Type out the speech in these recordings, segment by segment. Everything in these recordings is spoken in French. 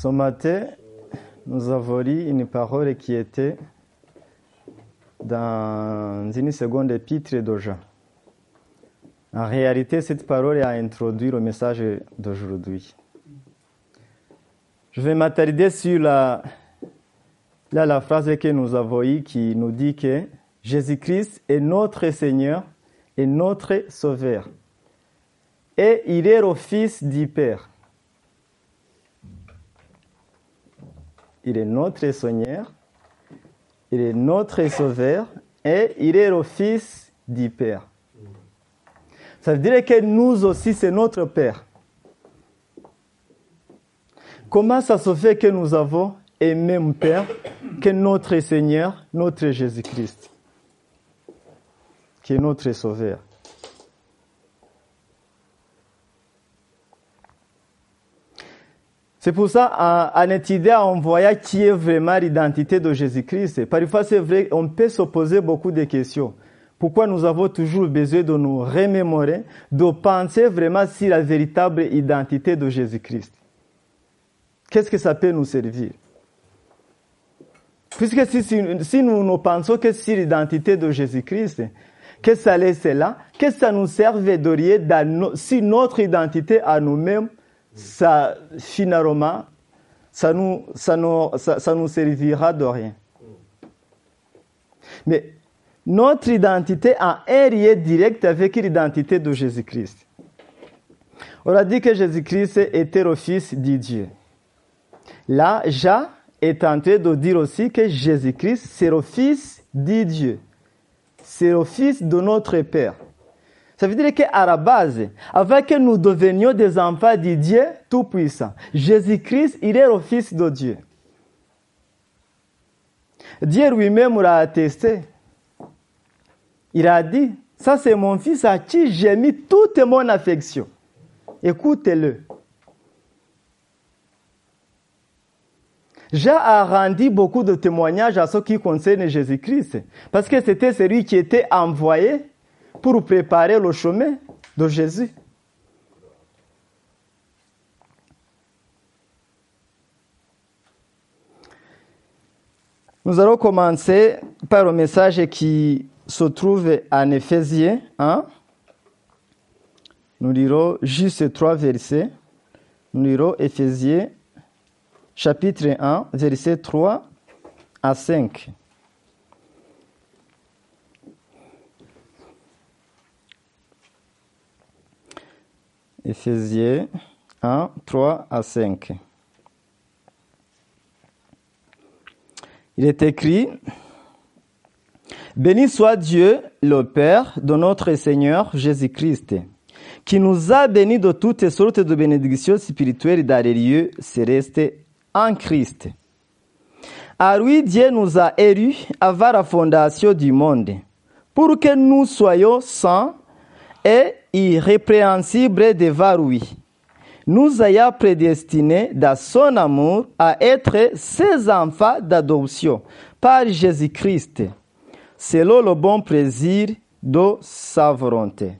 Ce matin, nous avons lu une parole qui était dans une seconde épître de Jean. En réalité, cette parole a introduit le message d'aujourd'hui. Je vais m'attarder sur la, la phrase que nous avons eue qui nous dit que Jésus-Christ est notre Seigneur et notre Sauveur. Et il est le Fils du Père. Il est notre Seigneur, il est notre Sauveur et il est le Fils du Père. Ça veut dire que nous aussi, c'est notre Père. Comment ça se fait que nous avons un même Père que notre Seigneur, notre Jésus-Christ, qui est notre Sauveur? C'est pour ça, en, étudiant, on voit qui est vraiment l'identité de Jésus-Christ. Parfois, c'est vrai, on peut se poser beaucoup de questions. Pourquoi nous avons toujours besoin de nous remémorer, de penser vraiment sur la véritable identité de Jésus-Christ? Qu'est-ce que ça peut nous servir? Puisque si, si, nous ne pensons que sur l'identité de Jésus-Christ, que ça laisse là, que ça nous serve de rien si notre identité à nous-mêmes ça, finalement, ça nous, ça, nous, ça, nous servira de rien. Mais notre identité a un lien direct avec l'identité de Jésus-Christ. On a dit que Jésus-Christ était le Fils de Dieu. Là, Jean est en train de dire aussi que Jésus-Christ, c'est le Fils de Dieu. C'est le Fils de notre Père. Ça veut dire qu'à la base, avant que nous devenions des enfants de Dieu Tout-Puissant, Jésus-Christ, il est le Fils de Dieu. Dieu lui-même l'a attesté. Il a dit, ça c'est mon fils à qui j'ai mis toute mon affection. Écoutez-le. A rendu beaucoup de témoignages à ceux qui concernent Jésus-Christ, parce que c'était celui qui était envoyé pour préparer le chemin de Jésus. Nous allons commencer par le message qui se trouve en Éphésiens 1. Nous lirons juste trois versets. Nous lirons Éphésiens chapitre 1, versets 3 à 5. Éphésiens 1, 3 à 5. Il est écrit, Béni soit Dieu, le Père de notre Seigneur Jésus-Christ, qui nous a bénis de toutes sortes de bénédictions spirituelles dans les lieux célestes en Christ. À lui, Dieu nous a élus avant la fondation du monde, pour que nous soyons saints et irrépréhensible devant lui, nous ayant prédestinés dans son amour à être ses enfants d'adoption par Jésus-Christ, selon le bon plaisir de sa volonté.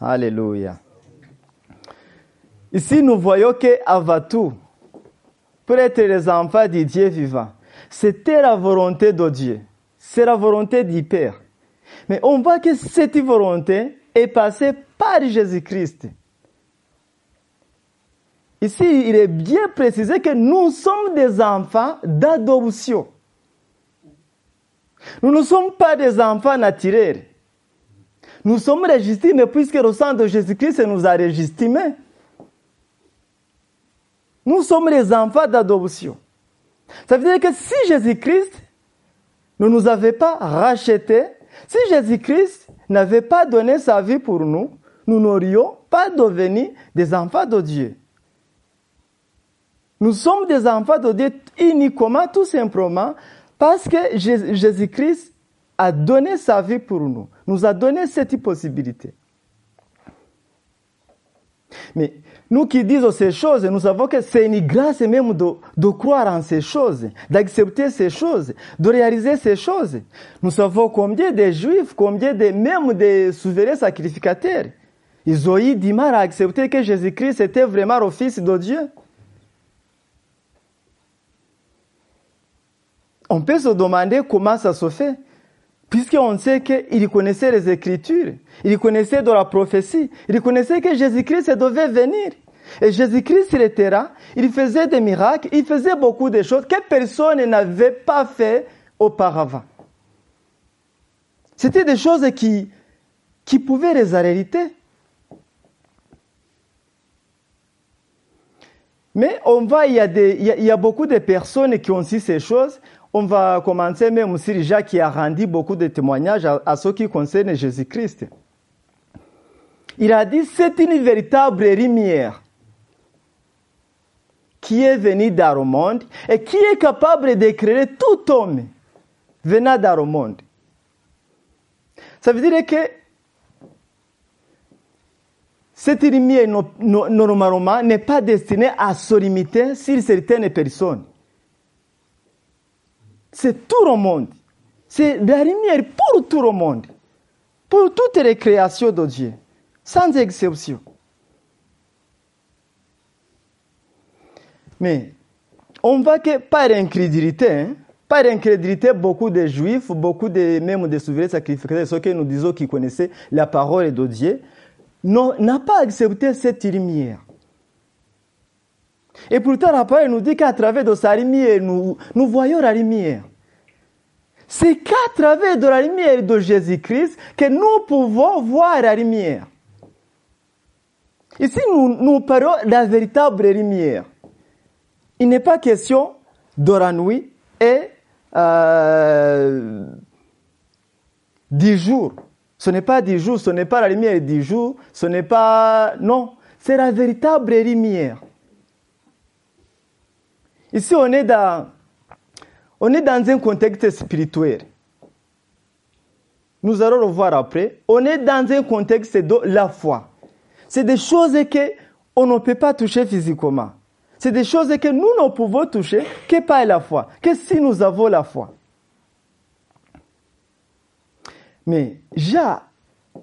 Alléluia. Ici, nous voyons que avant tout, pour être les enfants du Dieu vivant, c'était la volonté de Dieu. C'est la volonté du Père. Mais on voit que cette volonté est passée par Jésus-Christ. Ici, il est bien précisé que nous sommes des enfants d'adoption. Nous ne sommes pas des enfants naturels. Nous sommes légitimés puisque le sang de Jésus-Christ nous a légitimés. Nous sommes les enfants d'adoption. Ça veut dire que si Jésus-Christ ne nous avait pas rachetés, si Jésus-Christ n'avait pas donné sa vie pour nous, nous n'aurions pas devenu des enfants de Dieu. Nous sommes des enfants de Dieu uniquement, tout simplement, parce que Jésus-Christ a donné sa vie pour nous, nous a donné cette possibilité. Mais nous qui disons ces choses, nous savons que c'est une grâce même de, croire en ces choses, d'accepter ces choses, de réaliser ces choses. Nous savons combien de juifs, combien de, même des souverains sacrificateurs, ils ont eu du que Jésus-Christ était vraiment le Fils de Dieu. on peut se demander comment ça se fait. Puisqu'on sait qu'il connaissait les Écritures, il connaissait de la prophétie, il connaissait que Jésus-Christ devait venir. Et Jésus-Christ, il était là, il faisait des miracles, il faisait beaucoup de choses que personne n'avait pas fait auparavant. C'était des choses qui, qui pouvaient les arrêter. Mais on voit, il y, a des, il, y a, beaucoup de personnes qui ont dit ces choses. On va commencer même sur Jacques qui a rendu beaucoup de témoignages à, à ce qui concerne Jésus-Christ. Il a dit, c'est une véritable lumière qui est venu dans le monde et qui est capable d'éclairer tout homme venant dans le monde. Ça veut dire que cette lumière normalement n'est pas destinée à se limiter sur certaines personnes. C'est tout le monde. C'est la lumière pour tout le monde. Pour toutes les créations de Dieu. Sans exception. Mais on voit que par incrédulité, hein, par incrédulité, beaucoup de juifs, beaucoup de même de souverains sacrificateurs, ceux que nous disons qui connaissaient la parole de Dieu, n'a pas accepté cette lumière. Et pourtant, la parole nous dit qu'à travers de sa lumière, nous, voyons la lumière. C'est qu'à travers de la lumière de Jésus-Christ que nous pouvons voir la lumière. Ici, nous, parlons de la véritable lumière. Il n'est pas question de la nuit et euh, dix jours. Ce n'est pas dix jours, ce n'est pas la lumière dix jours, ce n'est pas... Non, c'est la véritable lumière. Ici, on est dans, on est un contexte spirituel. Nous allons le voir après. On est dans un contexte de la foi. C'est des choses que on ne peut pas toucher physiquement. C'est des choses que nous ne pouvons toucher que par la foi, que si nous avons la foi. Mais Jean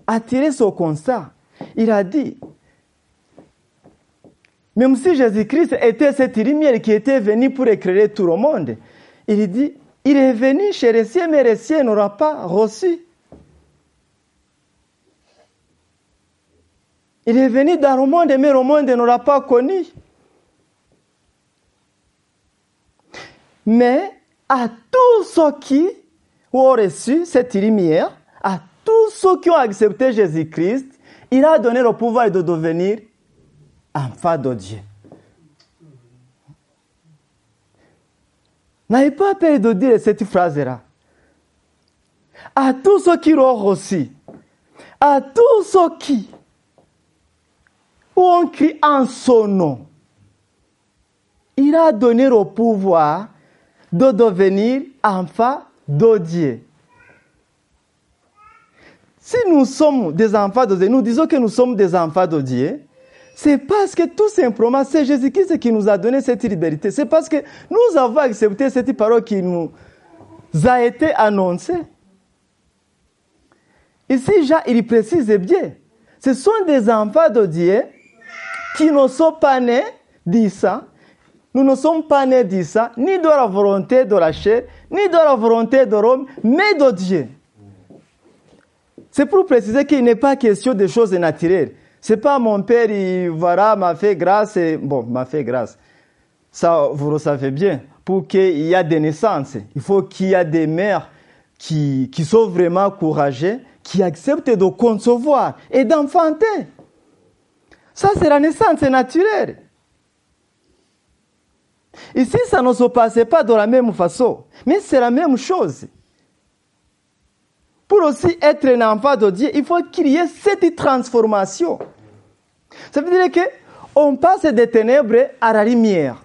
a tiré son constat. Il a dit, même si Jésus-Christ était cette lumière qui était venue pour éclairer tout le monde, il dit, il est venu chez les siens, mais les siens n'auront pas reçu. Il est venu dans le monde, mais le monde n'aura pas connu. Mais à tous ceux qui ont reçu cette lumière, à tous ceux qui ont accepté Jésus-Christ, il a donné le pouvoir de devenir enfant de Dieu. N'avez pas peur de dire cette phrase-là. À tous ceux qui l'ont reçu, à tous ceux qui ont crié en son nom, il a donné le pouvoir de devenir enfant de Dieu. Si nous sommes des enfants de Dieu, nous disons que nous sommes des enfants de Dieu, c'est parce que tout simplement, c'est Jésus-Christ qui nous a donné cette liberté. C'est parce que nous avons accepté cette parole qui nous a été annoncée. Ici, il précise bien. Ce sont des enfants de Dieu qui ne sont pas nés d'Issa, nous ne sommes pas nés d'Issa, ni de la volonté de la chair, ni de la volonté de Rome, mais de Dieu. C'est pour préciser qu'il n'est pas question de choses naturelles. C'est pas mon père, il voilà, m'a fait grâce, et, bon, m'a fait grâce. Ça, vous le savez bien. Pour qu'il y ait des naissances, il faut qu'il y ait des mères qui, qui sont vraiment courageuses, qui acceptent de concevoir et d'enfanter. Ça, c'est la naissance naturelle. Ici, ça ne se passait pas de la même façon, mais c'est la même chose. Pour aussi être un enfant de Dieu, il faut qu'il y ait cette transformation. Ça veut dire que on passe des ténèbres à la lumière.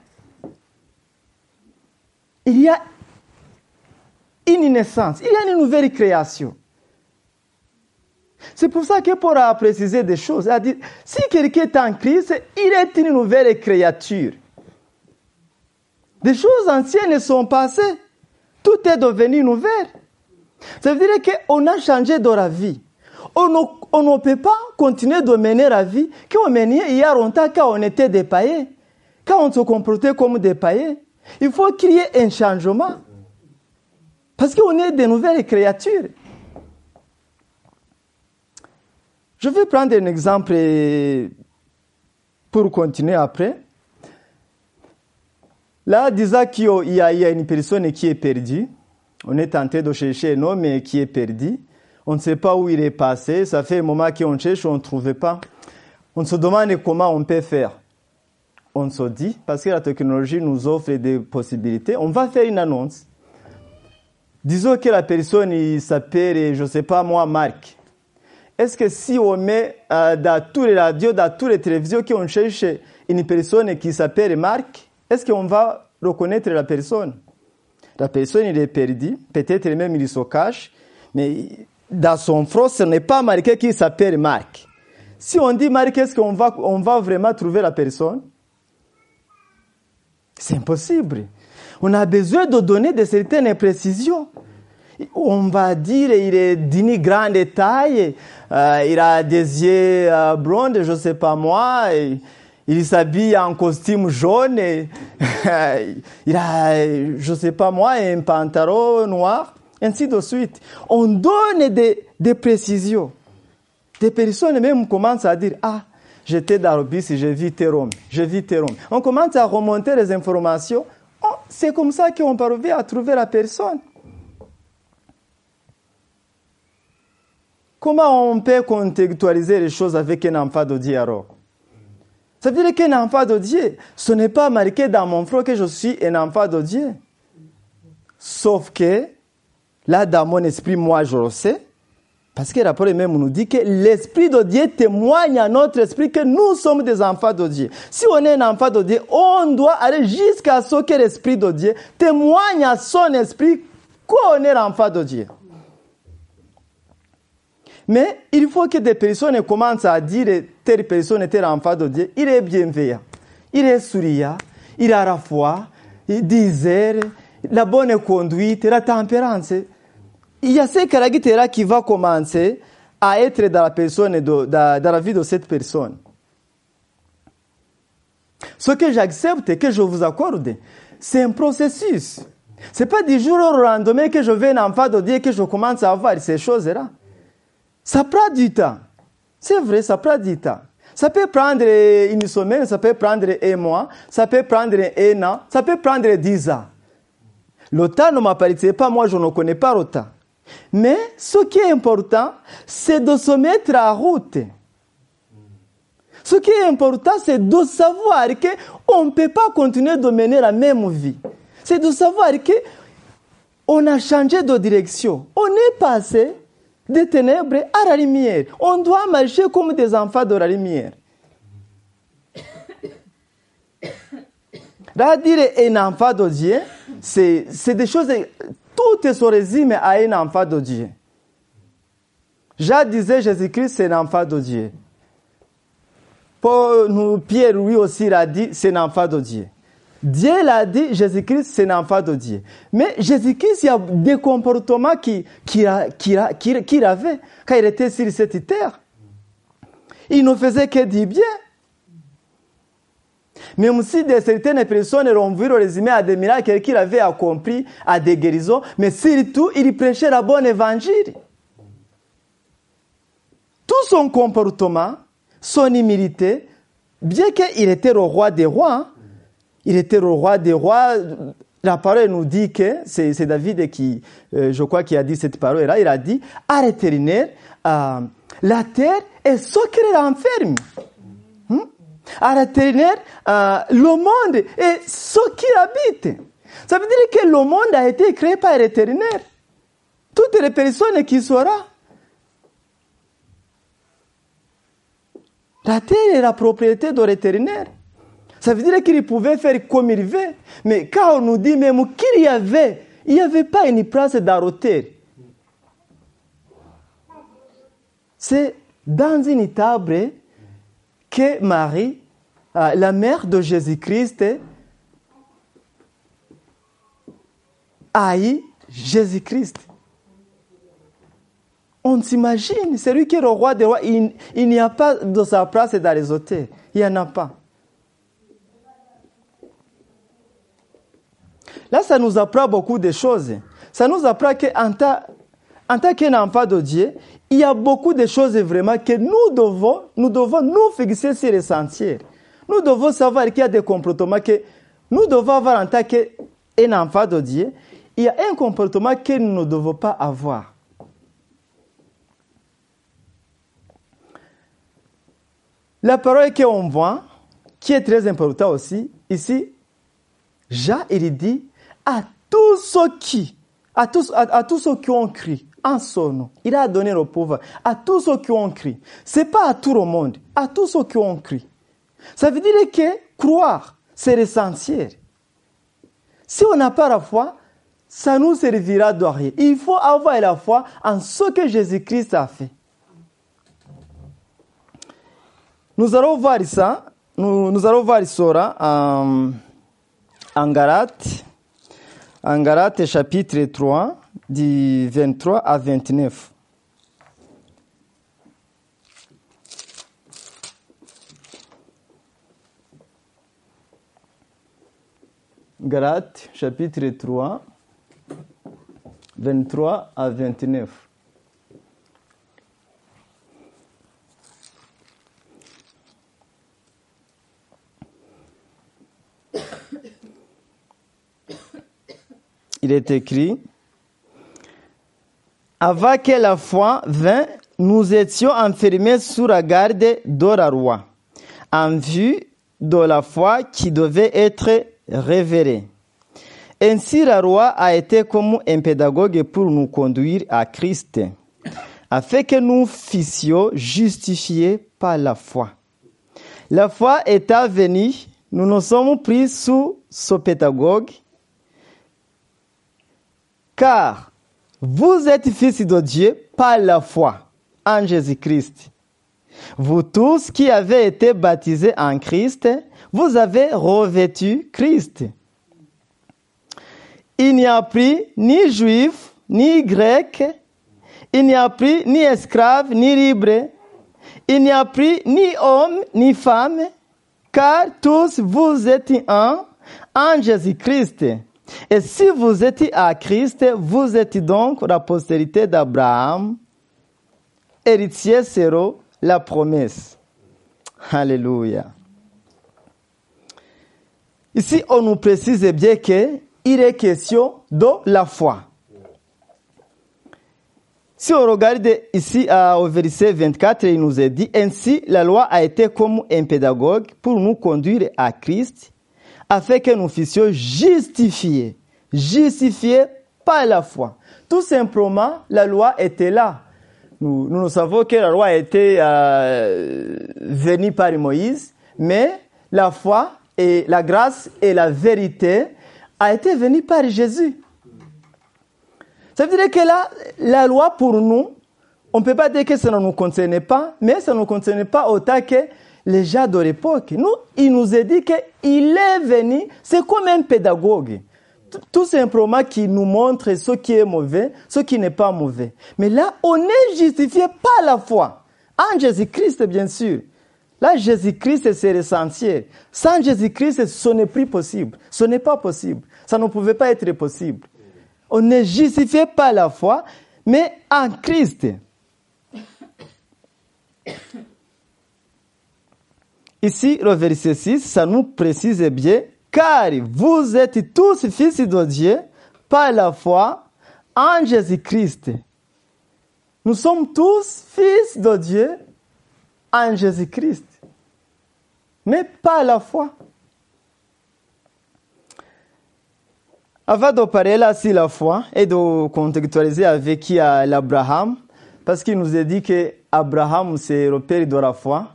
Il y a une naissance, il y a une nouvelle création. C'est pour ça que Paul a précisé des choses. Il a dit, si quelqu'un est en Christ, il est une nouvelle créature. Des choses anciennes sont passées. Tout est devenu nouvelle. Ça veut dire qu'on a changé de la vie. On ne, peut pas continuer de mener la vie qu'on menait a longtemps quand on était des païens, quand on se comportait comme des païens. Il faut ait un changement. Parce qu'on est de nouvelles créatures. Je vais prendre un exemple pour continuer après. Là, disons qu'il y, a une personne qui est perdue. On est tenté de chercher un homme qui est perdu. On ne sait pas où il est passé. Ça fait un moment qu'on cherche, on ne trouve pas. On se demande comment on peut faire. On se dit, parce que la technologie nous offre des possibilités, on va faire une annonce. Disons que la personne s'appelle, je ne sais pas moi, Marc. Est-ce que si on met euh, dans tous les radios, dans toutes les télévisions qu'on cherche une personne qui s'appelle Marc, est-ce qu'on va reconnaître la personne? La personne, il est perdue, peut-être même il se cache, mais dans son front, ce n'est pas marqué qu'il s'appelle Marc. Si on dit Marc, est-ce qu'on va, on va vraiment trouver la personne? C'est impossible. On a besoin de donner de certaines précisions. On va dire il est d'une grande taille, euh, il a des yeux euh, blonds, je ne sais pas moi, il s'habille en costume jaune, il a, je ne sais pas moi, un pantalon noir, ainsi de suite. On donne des, précisions. Des personnes même commencent à dire, ah, j'étais dans le bus, j'ai vu Rome, j'ai vu Rome. On commence à remonter les informations. Oh, c'est comme ça qu'on parvient à trouver la personne. Comment on peut contextualiser les choses avec un enfant de alors? Ça veut dire qu'un enfant de Dieu, ce n'est pas marqué dans mon front que je suis un enfant de Dieu. Sauf que, là, dans mon esprit, moi, je le sais. Parce que rapport même nous dit que l'Esprit de Dieu témoigne à notre esprit que nous sommes des enfants de Dieu. Si on est un enfant de Dieu, on doit aller jusqu'à ce que l'Esprit de Dieu témoigne à son esprit qu'on est l'enfant de Dieu. Mais il faut que des personnes commencent à dire telle personne est tel enfant de Dieu. Il est bienveillant, il est souriant, il a la foi, il disait la bonne conduite, la tempérance il y a ce caractère qui va commencer à être dans la personne, dans, la vie de cette personne. Ce que j'accepte que je vous accorde, c'est un processus. Ce n'est pas du jour au lendemain que je vais un enfant de Dieu que je commence à avoir ces choses-là. Ça prend du temps. C'est vrai, ça prend du temps. Ça peut prendre une semaine, ça peut prendre un mois, ça peut prendre un an, ça peut prendre dix ans. Le temps ne m'appartient pas, moi je ne connais pas le. Mais ce qui est important, c'est de se mettre en route. Ce qui est important, c'est de savoir qu'on ne peut pas continuer de mener la même vie. C'est de savoir qu'on a changé de direction. On est passé des ténèbres à la lumière. On doit marcher comme des enfants de la lumière. Là, dire un enfant de Dieu, c'est des choses tout se résume à un enfant de Dieu. Disait Jésus-Christ, c'est un enfant de Dieu. Pour nous, Pierre, lui aussi, l'a dit, c'est un enfant de Dieu. Dieu l'a dit, Jésus-Christ, c'est un enfant de Dieu. Mais Jésus-Christ, il y a des comportements qu'il qui, qui, avait quand il était sur cette terre. Il ne faisait que du bien. Même si certaines personnes ont vu résumé à des miracles qu'il avait accomplis, à des guérisons, mais surtout, il prêchait la bonne évangile. Tout son comportement, son humilité, bien qu'il était le roi des rois, il était le roi des rois, la parole nous dit que, c'est David qui, euh, je crois, qui a dit cette parole là, il a dit, à l'éternel, euh, la terre est ce qu'elle enferme à l'éternel euh, le monde et ce qui habite. Ça veut dire que le monde a été créé par l'éternel. Toutes les personnes qui seront. La terre est la propriété de l'éternel. Ça veut dire qu'il pouvait faire comme il veut. Mais quand on nous dit même qu'il y avait, il n'y avait pas une place d'arrêter. C'est dans une table que Marie, euh, la mère de Jésus-Christ, haït Jésus-Christ. On s'imagine, c'est lui qui est le roi des rois, il, n'y a pas de sa place dans les hôtels. Il n'y en a pas. Là, ça nous apprend beaucoup de choses. ça nous apprend qu'en tant, en tant qu'un enfant de Dieu, il y a beaucoup de choses vraiment que nous devons, nous devons nous fixer sur les sentiers. Nous devons savoir qu'il y a des comportements que nous devons avoir en tant qu'un enfant de Dieu. Il y a un comportement que nous ne devons pas avoir. La parole qu'on voit, qui est très important aussi, ici, Jean, il dit à tous ceux qui, à tous, à, tous ceux qui ont crié en son nom, il a donné le pouvoir à tous ceux qui ont crié. C'est pas à tout le monde, à tous ceux qui ont crié. Ça veut dire que croire, c'est l'essentiel. Si on n'a pas la foi, ça nous servira de rien. Il faut avoir la foi en ce que Jésus-Christ a fait. Nous allons voir ça, nous, allons voir cela en, en Galates, en Galates chapitre 3, du 23 à 29. Galates chapitre 3, 23 à 29. Il est écrit, avant que la foi vint, nous étions enfermés sous la garde de la roi, en vue de la foi qui devait être révélée. Ainsi, la roi a été comme un pédagogue pour nous conduire à Christ, afin que nous fussions justifiés par la foi. La foi étant venue, nous nous sommes pris sous ce pédagogue, car vous êtes fils de Dieu par la foi en Jésus-Christ. Vous tous qui avez été baptisés en Christ, vous avez revêtu Christ. Il n'y a plus ni juif, ni grec, il n'y a plus ni esclave, ni libre, il n'y a plus ni homme, ni femme, car tous vous êtes un en Jésus-Christ. Et si vous êtes à Christ, vous êtes donc la postérité d'Abraham, héritier sera la promesse. Alléluia. Ici, on nous précise bien qu'il est question de la foi. Si on regarde ici au verset 24, il nous est dit, ainsi la loi a été comme un pédagogue pour nous conduire à Christ, afin que nous fussions justifiés, justifiés par la foi. Tout simplement, la loi était là. Nous, nous savons que la loi été euh, venue par Moïse, mais la foi et la grâce et la vérité a été venue par Jésus. Ça veut dire que là, la loi pour nous, on ne peut pas dire que ça ne nous concernait pas, mais ça ne nous concernait pas autant que les gens de l'époque. Nous, il nous a dit qu'il est venu, c'est comme un pédagogue. Tout simplement qui nous montre ce qui est mauvais, ce qui n'est pas mauvais. Mais là, on est justifié par la foi. En Jésus-Christ, bien sûr. Là, Jésus-Christ, c'est l'essentiel. Sans Jésus-Christ, ce n'est plus possible. Ce n'est pas possible. Ça ne pouvait pas être possible. On est justifié par la foi, mais en Christ. Ici, le verset 6, ça nous précise bien, car vous êtes tous fils de Dieu par la foi en Jésus-Christ. Nous sommes tous fils de Dieu en Jésus-Christ, mais pas la foi. Avant de parler là sur la foi et de contextualiser avec qui l'Abraham, parce qu'il nous a dit que Abraham c'est le père de la foi.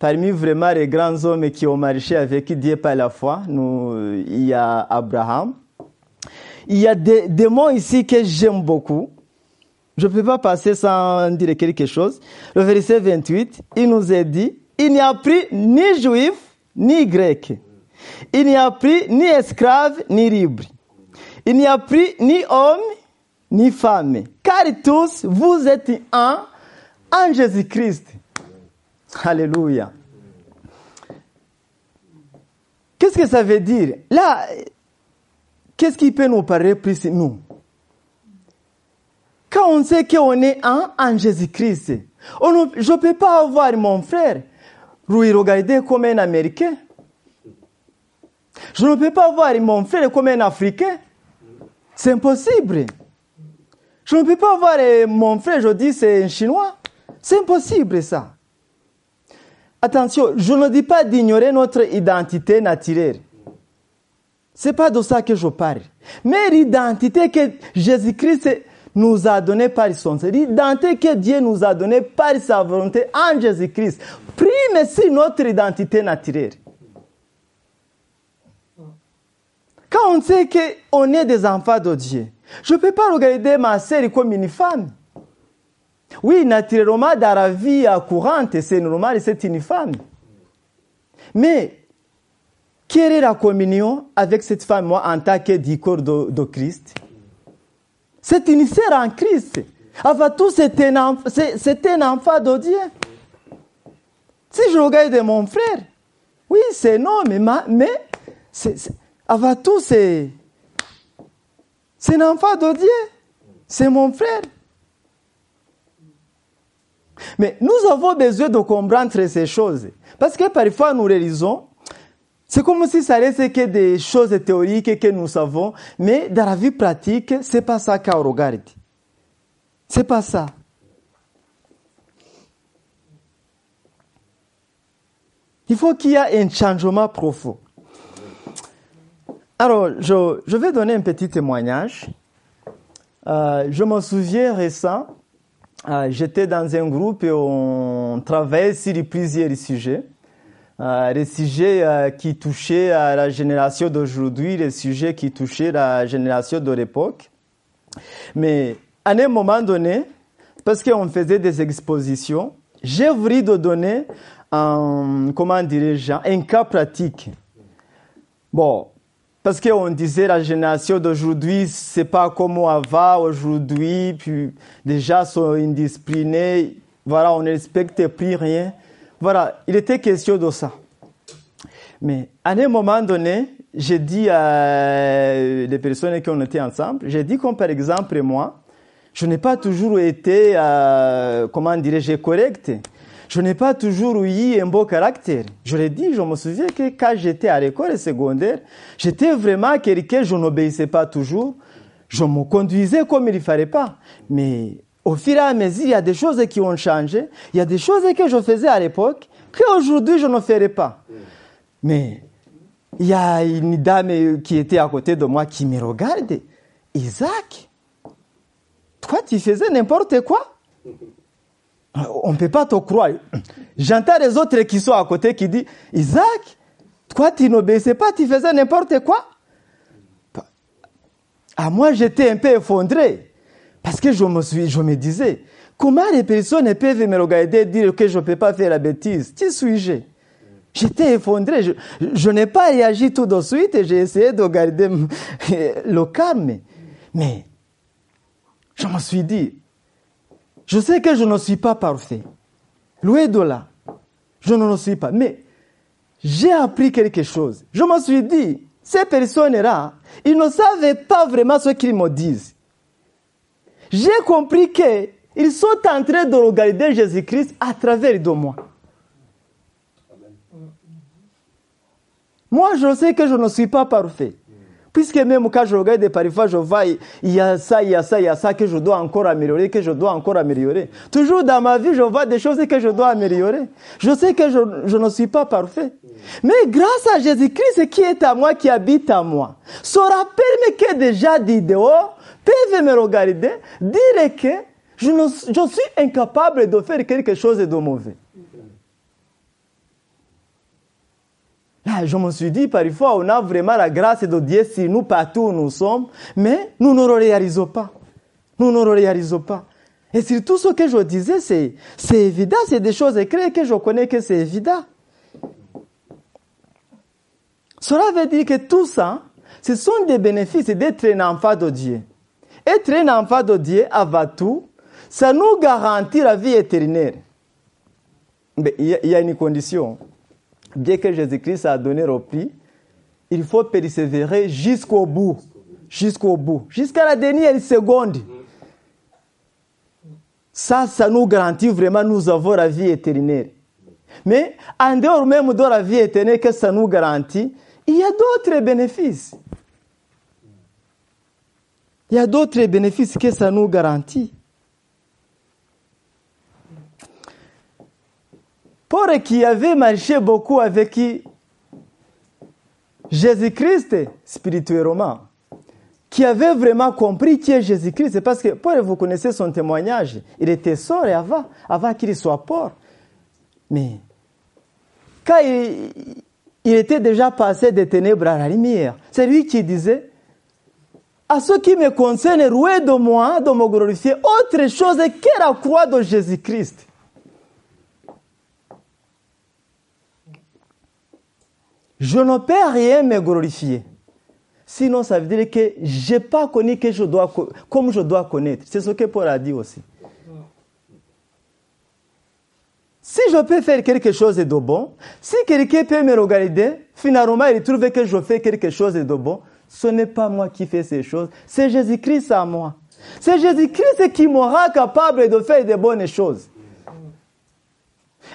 Parmi vraiment les grands hommes qui ont marché avec Dieu par la foi, il y a Abraham. Il y a des, des mots ici que j'aime beaucoup. Je ne peux pas passer sans dire quelque chose. Le verset 28, il nous est dit, il n'y a plus ni juif, ni grec. Il n'y a plus ni esclave, ni libre. Il n'y a plus ni homme, ni femme. Car tous, vous êtes un en Jésus-Christ. Alléluia. Qu'est-ce que ça veut dire? Là, qu'est-ce qui peut nous parler plus nous? Quand on sait qu'on est un en Jésus-Christ, je ne peux pas avoir mon frère lui regarder comme un Américain. Je ne peux pas voir mon frère comme un Africain. C'est impossible. Je ne peux pas voir mon frère, je dis c'est un Chinois. C'est impossible ça. Attention, je ne dis pas d'ignorer notre identité naturelle. C'est pas de ça que je parle. Mais l'identité que Jésus-Christ nous a donnée par son l'identité que Dieu nous a donnée par sa volonté en Jésus-Christ, prime sur notre identité naturelle. Quand on sait qu'on est des enfants de Dieu, je ne peux pas regarder ma sœur comme une femme. Oui, naturellement, dans la vie courante, c'est normal, c'est une femme. Mais, quelle est la communion avec cette femme, moi, en tant que du corps de, Christ? C'est une sœur en Christ. Avant tout, c'est un, un enfant de Dieu. Si je regarde mon frère, oui, c'est non, mais, ma- mais avant tout, c'est un enfant de Dieu. C'est mon frère. Mais nous avons besoin de comprendre ces choses. Parce que parfois nous réalisons, c'est comme si ça restait que des choses théoriques que nous savons, mais dans la vie pratique, c'est pas ça qu'on regarde. C'est pas ça. Il faut qu'il y ait un changement profond. Alors, je, je vais donner un petit témoignage. Euh, je me souviens récent, j'étais dans un groupe et on travaillait sur plusieurs sujets. Euh, les sujets euh, qui touchaient à la génération d'aujourd'hui, les sujets qui touchaient la génération de l'époque. Mais à un moment donné, parce qu'on faisait des expositions, j'ai voulu de donner un, comment dirais-je, un cas pratique. Bon, parce qu'on disait la génération d'aujourd'hui, c'est pas comme avant, aujourd'hui, puis déjà sont indisciplinés, voilà, on ne respecte plus rien. Voilà, il était question de ça. Mais à un moment donné, j'ai dit à les personnes qui ont été ensemble, j'ai dit comme par exemple moi, je n'ai pas toujours été, euh, comment dirais-je, correct. Je n'ai pas toujours eu un beau caractère. Je l'ai dit, je me souviens que quand j'étais à l'école secondaire, j'étais vraiment quelqu'un, je n'obéissais pas toujours. Je me conduisais comme il ne fallait pas. Mais au fur et à mesure, il y a des choses qui ont changé. Il y a des choses que je faisais à l'époque qu'aujourd'hui je ne ferai pas. Mais il y a une dame qui était à côté de moi qui me regarde. Isaac, toi tu faisais n'importe quoi? On ne peut pas te croire. J'entends les autres qui sont à côté qui disent, Isaac, toi tu n'obéissais pas, tu faisais n'importe quoi À moi j'étais un peu effondré. Parce que je me, suis, je me disais, comment les personnes peuvent me regarder et dire que je ne peux pas faire la bêtise? Qui suis-je? J'étais effondré. Je, je n'ai pas réagi tout de suite et j'ai essayé de garder le calme. Mais je me suis dit, je sais que je ne suis pas parfait. Loin de là, je ne le suis pas. Mais j'ai appris quelque chose. Je me suis dit, ces personnes-là, ils ne savaient pas vraiment ce qu'ils me disent. J'ai compris qu'ils sont en train de regarder Jésus-Christ à travers de moi. Moi, je sais que je ne suis pas parfait. Puisque même quand je regarde parfois, je vois, il y a ça, il y a ça, il y a ça que je dois encore améliorer, que je dois encore améliorer. Toujours dans ma vie, je vois des choses que je dois améliorer. Je sais que je, je ne suis pas parfait. Mais grâce à Jésus-Christ qui est à moi, qui habite à moi, se rappelle que déjà dehors, peuvent me regarder, dire que je, ne, je suis incapable de faire quelque chose de mauvais. Là, je me suis dit, parfois, on a vraiment la grâce de Dieu sur nous partout où nous sommes, mais nous ne le réalisons pas. Nous ne le réalisons pas. Et surtout, ce que je disais, c'est, c'est évident, c'est des choses écrites que je connais que c'est évident. Cela veut dire que tout ça, ce sont des bénéfices d'être un enfant de Dieu. Être un enfant de Dieu, avant tout, ça nous garantit la vie éternelle. Mais il y a une condition bien que Jésus-Christ a donné le prix, il faut persévérer jusqu'au bout. Jusqu'au bout. Jusqu'à la dernière seconde. ça, ça nous garantit vraiment nous avons la vie éternelle. Mais en dehors même de la vie éternelle que ça nous garantit, il y a d'autres bénéfices. Il y a d'autres bénéfices que ça nous garantit. Paul qui avait marché beaucoup avec Jésus-Christ spirituellement, qui avait vraiment compris qui est Jésus-Christ, parce que Paul, vous connaissez son témoignage, il était sort avant, avant qu'il soit Paul. Mais quand il, était déjà passé des ténèbres à la lumière, c'est lui qui disait, à ce qui me concerne, roué de moi, de me glorifier, autre chose que la croix de Jésus-Christ. Je ne peux rien me glorifier. Sinon, ça veut dire que je n'ai pas connu que je dois, comme je dois connaître. C'est ce que Paul a dit aussi. Si je peux faire quelque chose de bon, si quelqu'un peut me regarder, finalement il trouve que je fais quelque chose de bon, ce n'est pas moi qui fais ces choses, c'est Jésus-Christ à moi. C'est Jésus-Christ qui rend capable de faire de bonnes choses.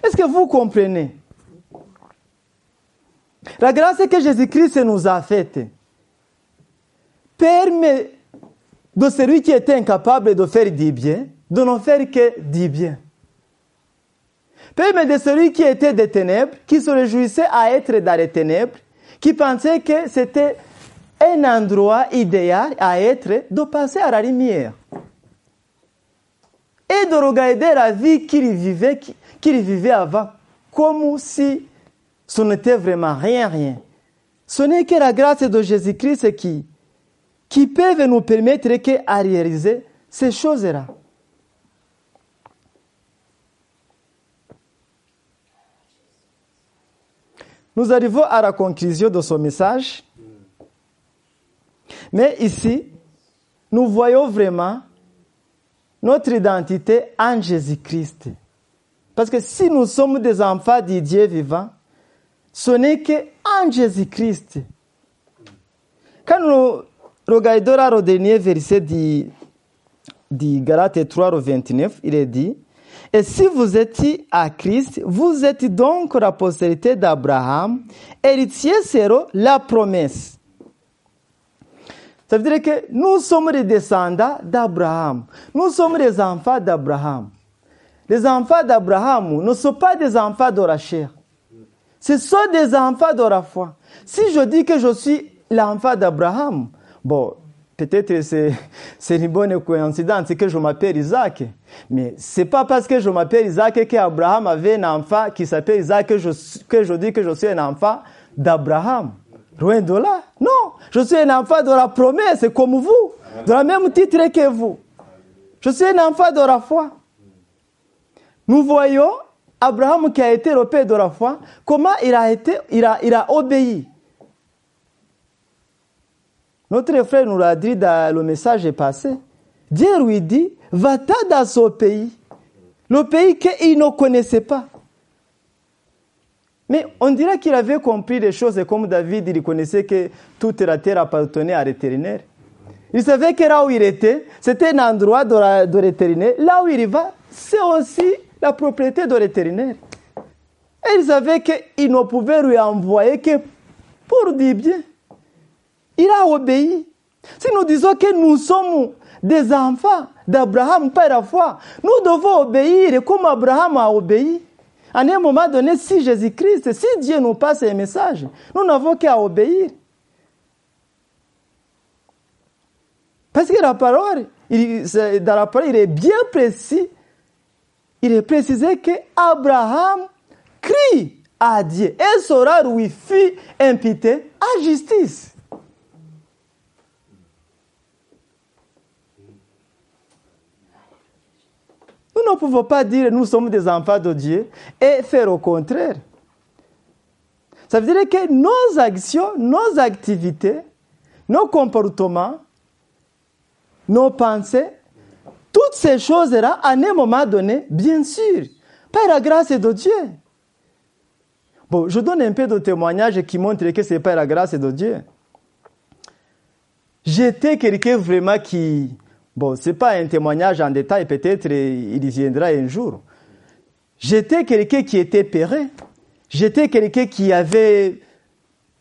Est-ce que vous comprenez? La grâce que Jésus-Christ nous a faite permet de celui qui était incapable de faire du bien, de ne faire que du bien. Permet de celui qui était des ténèbres, qui se réjouissait à être dans les ténèbres, qui pensait que c'était un endroit idéal à être, de passer à la lumière. Et de regarder la vie qu'il vivait, qu'il vivait avant, comme si ce n'était vraiment rien, rien. Ce n'est que la grâce de Jésus-Christ qui, qui peut nous permettre de réaliser ces choses-là. Nous arrivons à la conclusion de ce message. Mais ici, nous voyons vraiment notre identité en Jésus-Christ. Parce que si nous sommes des enfants du Dieu vivant, ce n'est qu'en Jésus-Christ. Quand nous regardons le dernier verset du Galates 3 29, il est dit, et si vous êtes à Christ, vous êtes donc la postérité d'Abraham, héritier sera la promesse. Ça veut dire que nous sommes les descendants d'Abraham. Nous sommes les enfants d'Abraham. Les enfants d'Abraham ne sont pas des enfants de. Ce sont des enfants de la foi. Si je dis que je suis l'enfant d'Abraham, bon, peut-être c'est, une bonne coïncidence que je m'appelle Isaac. Mais c'est pas parce que je m'appelle Isaac qu'Abraham avait un enfant qui s'appelle Isaac que je, que je dis que je suis un enfant d'Abraham. Loin de là. Non, je suis un enfant de la promesse, comme vous, de la même titre que vous. Je suis un enfant de la foi. Nous voyons Abraham qui a été le père de la foi, comment il a été, il a, il a obéi? Notre frère nous l'a dit dans le message passé. Dieu lui dit, va-t'en dans ce pays, le pays qu'il ne connaissait pas. Mais on dirait qu'il avait compris les choses comme David, il connaissait que toute la terre appartenait à l'éternel. Il savait que là où il était, c'était un endroit de l'éternel. Là où il va, c'est aussi la propriété de l'éternel. Et il savait qu'il ne pouvait lui envoyer que pour du bien. Il a obéi. Si nous disons que nous sommes des enfants d'Abraham par la foi, nous devons obéir comme Abraham a obéi. À un moment donné, si Jésus-Christ, si Dieu nous passe un message, nous n'avons qu'à obéir. Parce que la parole, il, dans la parole, il est bien précis. Il est précisé que Abraham crie à Dieu et sera lui fut à justice. Nous ne pouvons pas dire nous sommes des enfants de Dieu et faire au contraire. Ça veut dire que nos actions, nos activités, nos comportements, nos pensées, toutes ces choses-là, à un moment donné, bien sûr, par la grâce de Dieu. Bon, je donne un peu de témoignages qui montrent que c'est par la grâce de Dieu. J'étais quelqu'un vraiment qui, Bon, c'est pas un témoignage en détail, peut-être il y viendra un jour. J'étais quelqu'un qui était péré. J'étais quelqu'un qui avait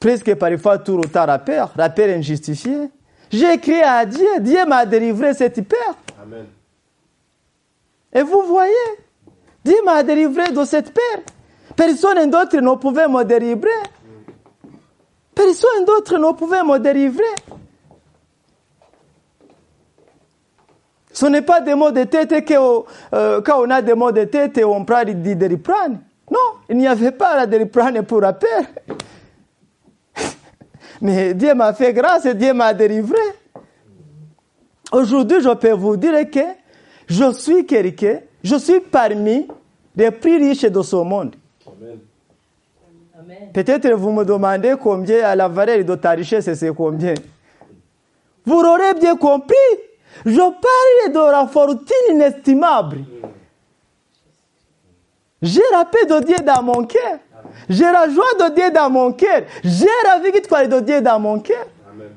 presque parfois tout retard à peur, la peur injustifiée. J'ai crié à Dieu, Dieu m'a délivré cette peur. Et vous voyez, Dieu m'a délivré de cette peur. Personne d'autre ne pouvait me délivrer. Personne d'autre ne pouvait me délivrer. Ce n'est pas des mots de tête que euh, quand on a des mots de tête, on prend des doliprane. Non, il n'y avait pas la doliprane pour la paix. Mais Dieu m'a fait grâce et Dieu m'a délivré. Aujourd'hui, je peux vous dire que je suis quelqu'un, je suis parmi les plus riches de ce monde. Amen. Peut-être vous me demandez combien à la valeur de ta richesse, c'est combien. Vous l'aurez bien compris. Je parle de la fortune inestimable. J'ai la paix de Dieu dans mon cœur. J'ai la joie de Dieu dans mon cœur. J'ai la victoire de Dieu dans mon cœur. Amen.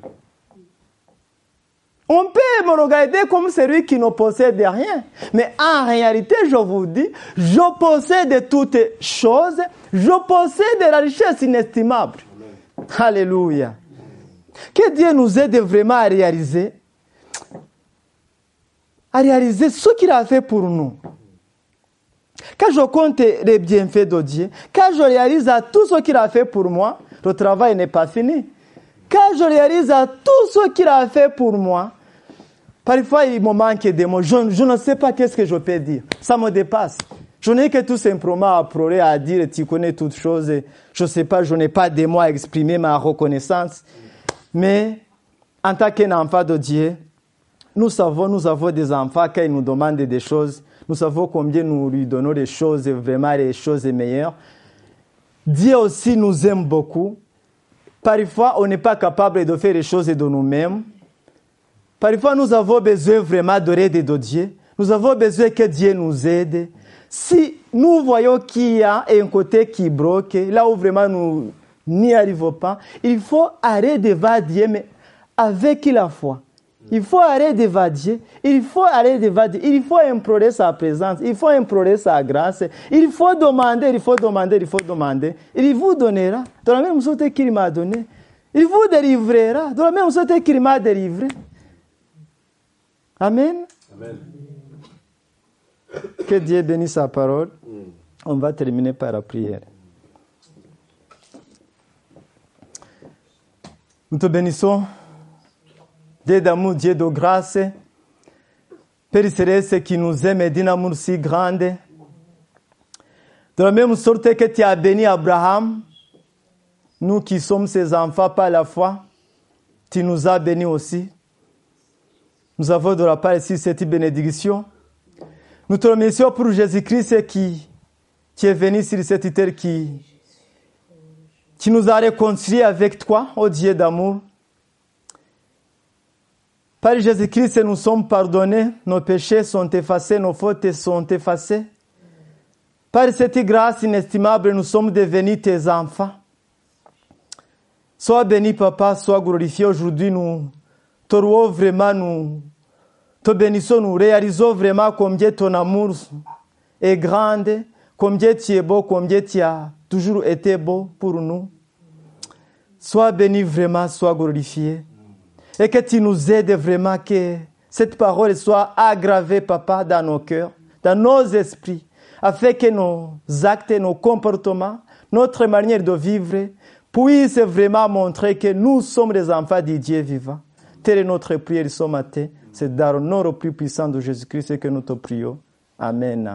On peut me regarder comme celui qui ne possède rien. Mais en réalité, je vous dis, je possède toutes choses. Je possède la richesse inestimable. Alléluia. Que Dieu nous aide vraiment à réaliser, à réaliser ce qu'il a fait pour nous. Quand je compte les bienfaits de Dieu, quand je réalise tout ce qu'il a fait pour moi, le travail n'est pas fini. Quand je réalise tout ce qu'il a fait pour moi, parfois il me manque des mots. Je, ne sais pas qu'est-ce que je peux dire. Ça me dépasse. Je n'ai que tout simplement à pleurer, à dire, tu connais toutes choses. Je ne sais pas, je n'ai pas des mots à exprimer ma reconnaissance. Mais en tant qu'un enfant de Dieu, nous savons, nous avons des enfants ils nous demandent des choses. Nous savons combien nous lui donnons des choses, vraiment les choses meilleures. Dieu aussi nous aime beaucoup. Parfois, on n'est pas capable de faire les choses de nous-mêmes. Parfois, nous avons besoin vraiment de l'aide de Dieu. Nous avons besoin que Dieu nous aide. Si nous voyons qu'il y a un côté qui bloque, là où vraiment nous n'y arrivons pas, il faut arrêter d'évader, mais avec la foi. Il faut arrêter d'évader, il faut arrêter d'évader, il faut implorer sa présence, il faut implorer sa grâce, il faut demander, il faut demander, il faut demander. Il vous donnera de la même sorte qu'il m'a donné. Il vous délivrera de la même sorte qu'il m'a délivré. Amen. Amen. Que Dieu bénisse sa parole. On va terminer par la prière. Nous te bénissons. Dieu d'amour, Dieu de grâce. Père céleste qui nous aime d'un amour si grand. De la même sorte que tu as béni Abraham, nous qui sommes ses enfants par la foi, tu nous as bénis aussi. Nous avons de la part ici cette bénédiction. Nous te remercions pour Jésus-Christ qui, qui est venu sur cette terre, qui, qui nous a réconciliés avec toi, ô Dieu d'amour. Par Jésus-Christ, nous sommes pardonnés, nos péchés sont effacés, nos fautes sont effacées. Par cette grâce inestimable, nous sommes devenus tes enfants. Sois béni, Papa, sois glorifié. Aujourd'hui, nous louons vraiment, nous te bénissons, nous réalisons vraiment combien ton amour est grand, combien tu es beau, combien tu as toujours été beau pour nous. Sois béni vraiment, sois glorifié. Et que tu nous aides vraiment, que cette parole soit aggravée, Papa, dans nos cœurs, dans nos esprits, afin que nos actes, nos comportements, notre manière de vivre puissent vraiment montrer que nous sommes les enfants du Dieu vivant. Telle notre prière ce matin. C'est dans le nom le plus puissant de Jésus-Christ que nous te prions. Amen.